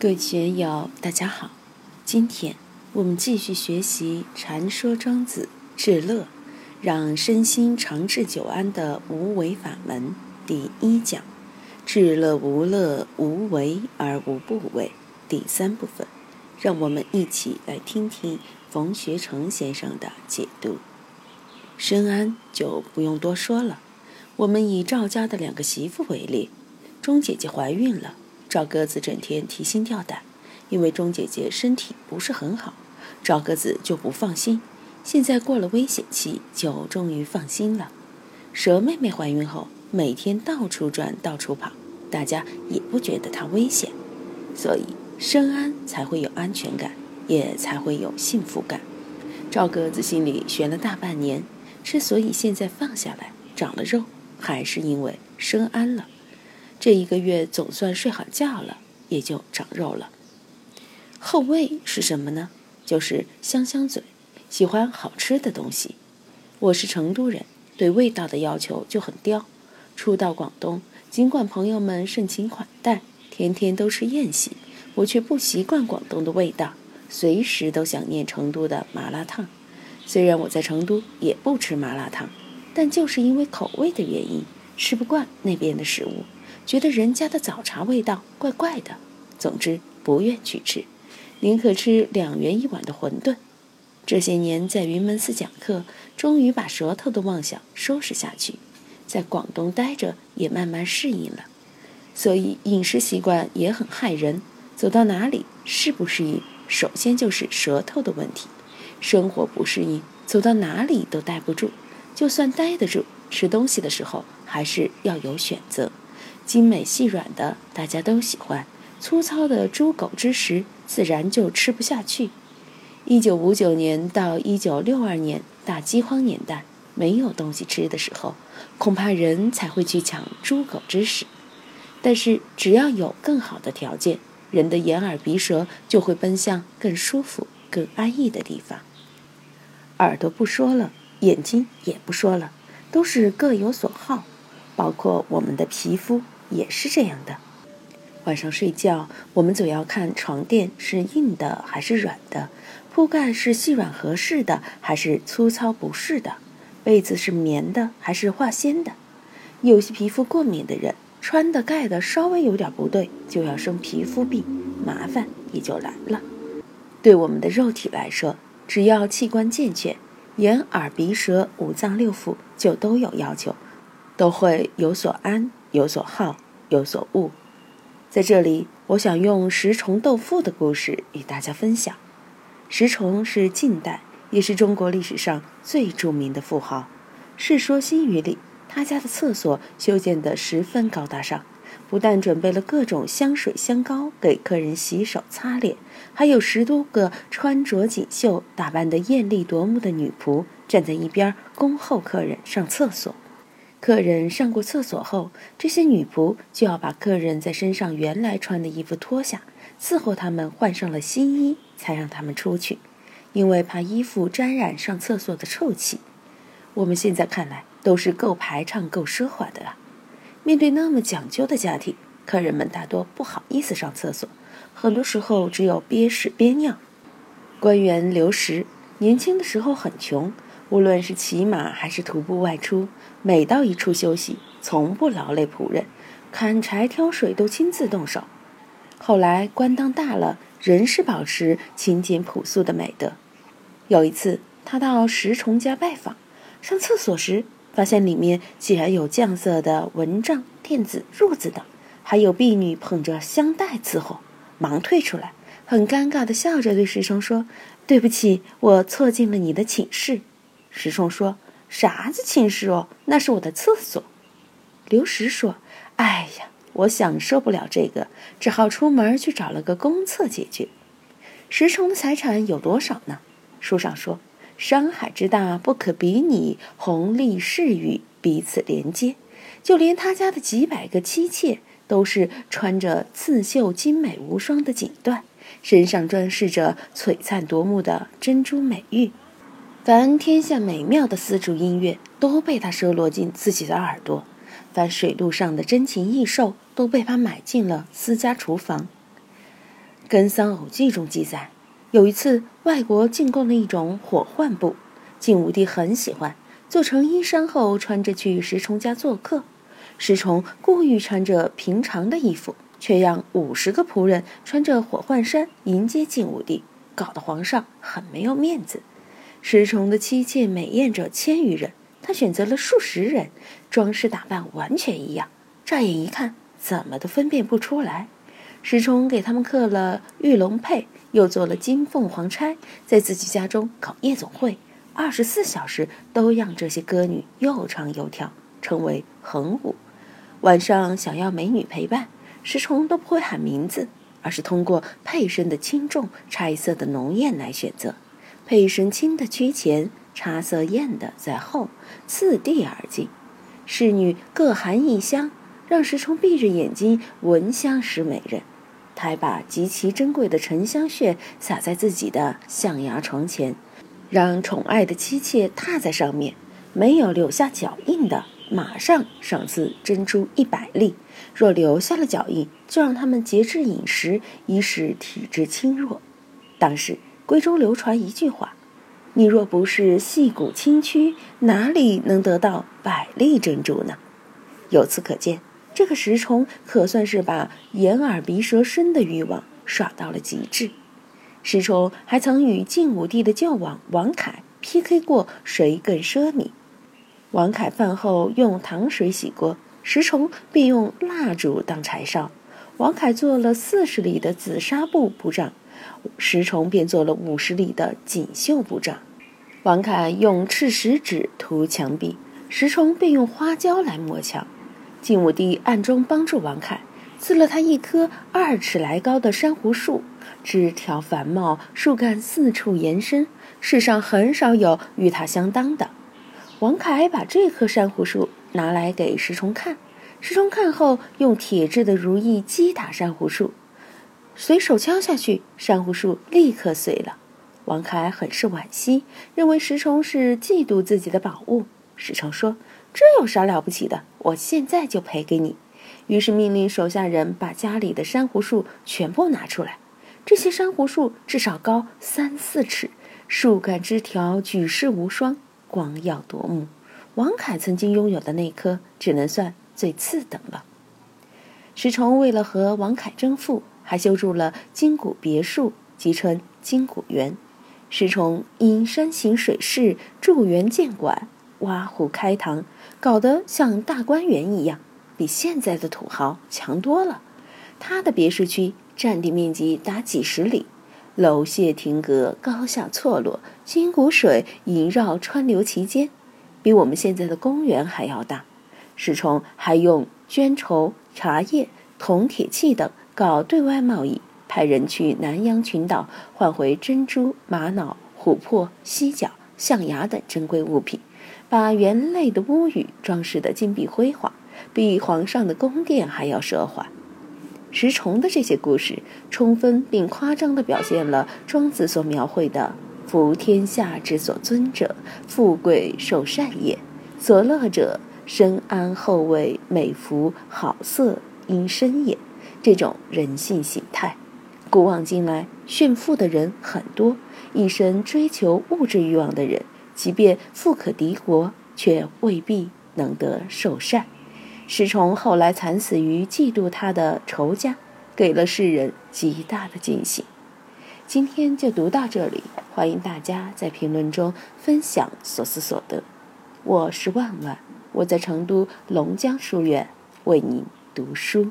各位学友，大家好。今天我们继续学习《禅说庄子治乐，让身心长治久安的无为法门》第一讲：治乐无乐，无为而无不为。第三部分，让我们一起来听听冯学成先生的解读。深安就不用多说了。我们以赵家的两个媳妇为例，钟姐姐怀孕了。赵鸽子整天提心吊胆，因为钟姐姐身体不是很好，赵鸽子就不放心。现在过了危险期，就终于放心了。蛇妹妹怀孕后，每天到处转，到处跑，大家也不觉得她危险，所以深安才会有安全感，也才会有幸福感。赵鸽子心里悬了大半年，之所以现在放下来，长了肉，还是因为深安了。这一个月总算睡好觉了，也就长肉了。后味是什么呢？就是香香嘴，喜欢好吃的东西。我是成都人，对味道的要求就很刁。初到广东，尽管朋友们盛情款待，天天都吃宴席，我却不习惯广东的味道，随时都想念成都的麻辣烫。虽然我在成都也不吃麻辣烫，但就是因为口味的原因，吃不惯那边的食物。觉得人家的早茶味道怪怪的，总之不愿去吃，宁可吃两元一碗的馄饨。这些年在云门寺讲课，终于把舌头的妄想收拾下去，在广东待着也慢慢适应了，所以饮食习惯也很害人。走到哪里适不适应，首先就是舌头的问题。生活不适应，走到哪里都待不住。就算待得住，吃东西的时候还是要有选择。精美细软的大家都喜欢，粗糙的猪狗之食自然就吃不下去。一九五九年到一九六二年大饥荒年代，没有东西吃的时候，恐怕人才会去抢猪狗之食。但是只要有更好的条件，人的眼耳鼻舌就会奔向更舒服、更安逸的地方。耳朵不说了，眼睛也不说了，都是各有所好，包括我们的皮肤。也是这样的，晚上睡觉，我们总要看床垫是硬的还是软的，铺盖是细软合适的还是粗糙不适的，被子是棉的还是化纤的。有些皮肤过敏的人，穿的盖的稍微有点不对，就要生皮肤病，麻烦也就来了。对我们的肉体来说，只要器官健全，眼耳鼻舌五脏六腑就都有要求，都会有所安。有所好，有所恶。在这里，我想用石崇斗富的故事与大家分享。石崇是近代，也是中国历史上最著名的富豪。《世说新语》里，他家的厕所修建得十分高大上，不但准备了各种香水香膏给客人洗手擦脸，还有十多个穿着锦绣、打扮得艳丽夺目的女仆站在一边恭候客人上厕所。客人上过厕所后，这些女仆就要把客人在身上原来穿的衣服脱下，伺候他们换上了新衣，才让他们出去，因为怕衣服沾染上厕所的臭气。我们现在看来都是够排场、够奢华的了。面对那么讲究的家庭，客人们大多不好意思上厕所，很多时候只有憋屎憋尿。官员刘石年轻的时候很穷。无论是骑马还是徒步外出，每到一处休息，从不劳累仆人，砍柴挑水都亲自动手。后来官当大了，仍是保持勤俭朴素的美德。有一次，他到石崇家拜访，上厕所时发现里面竟然有酱色的蚊帐、垫子、褥子等，还有婢女捧着香袋伺候，忙退出来，很尴尬地笑着对石崇说：“对不起，我错进了你的寝室。”石崇说：“啥子寝室哦？那是我的厕所。”刘石说：“哎呀，我享受不了这个，只好出门去找了个公厕解决。”石崇的财产有多少呢？书上说：“山海之大，不可比拟，红利势宇彼此连接。就连他家的几百个妻妾，都是穿着刺绣精美无双的锦缎，身上装饰着璀璨夺目的珍珠美玉。”凡天下美妙的丝竹音乐都被他收罗进自己的耳朵，凡水路上的珍禽异兽都被他买进了私家厨房。《根桑偶记》中记载，有一次外国进贡了一种火浣布，晋武帝很喜欢，做成衣衫后穿着去石崇家做客。石崇故意穿着平常的衣服，却让五十个仆人穿着火浣衫迎接晋武帝，搞得皇上很没有面子。石崇的妻妾美艳者千余人，他选择了数十人，装饰打扮完全一样，乍眼一看怎么都分辨不出来。石崇给他们刻了玉龙佩，又做了金凤凰钗，在自己家中搞夜总会，二十四小时都让这些歌女又唱又跳，称为横舞。晚上想要美女陪伴，石崇都不会喊名字，而是通过佩身的轻重、差色的浓艳来选择。佩身轻的居前，差色艳的在后，次第而进。侍女各含一香，让石崇闭着眼睛闻香识美人。他还把极其珍贵的沉香屑撒在自己的象牙床前，让宠爱的妻妾踏在上面，没有留下脚印的，马上赏赐珍珠一百粒；若留下了脚印，就让他们节制饮食，以使体质轻弱。当时闺中流传一句话：“你若不是细骨轻躯，哪里能得到百粒珍珠呢？”由此可见。这个石崇可算是把眼耳鼻舌身的欲望耍到了极致。石崇还曾与晋武帝的旧王王恺 PK 过谁更奢靡。王恺饭后用糖水洗锅，石崇便用蜡烛当柴烧。王恺做了四十里的紫纱布布帐，石崇便做了五十里的锦绣布帐。王恺用赤石纸涂墙壁，石崇便用花椒来抹墙。晋武帝暗中帮助王恺，赐了他一棵二尺来高的珊瑚树，枝条繁茂，树干四处延伸，世上很少有与它相当的。王恺把这棵珊瑚树拿来给石崇看，石崇看后用铁制的如意击打珊瑚树，随手敲下去，珊瑚树立刻碎了。王恺很是惋惜，认为石崇是嫉妒自己的宝物。石崇说。这有啥了不起的？我现在就赔给你。于是命令手下人把家里的珊瑚树全部拿出来。这些珊瑚树至少高三四尺，树干枝条举世无双，光耀夺目。王凯曾经拥有的那棵，只能算最次等了。石崇为了和王凯争富，还修筑了金谷别墅，即称金谷园。石崇因山形水势，筑园建馆。挖湖开塘，搞得像大观园一样，比现在的土豪强多了。他的别墅区占地面积达几十里，楼榭亭阁高下错落，金谷水萦绕川流其间，比我们现在的公园还要大。石崇还用绢绸、茶叶、铜铁器等搞对外贸易，派人去南洋群岛换回珍珠、玛瑙、琥珀、犀角、象牙等珍贵物品。把园内的屋宇装饰得金碧辉煌，比皇上的宫殿还要奢华。石崇的这些故事，充分并夸张地表现了庄子所描绘的“夫天下之所尊者，富贵受善也；所乐者，身安后位，美服好色因身也”这种人性形态。古往今来，炫富的人很多，一生追求物质欲望的人。即便富可敌国，却未必能得受善。石崇后来惨死于嫉妒他的仇家，给了世人极大的警醒。今天就读到这里，欢迎大家在评论中分享所思所得。我是万万，我在成都龙江书院为您读书。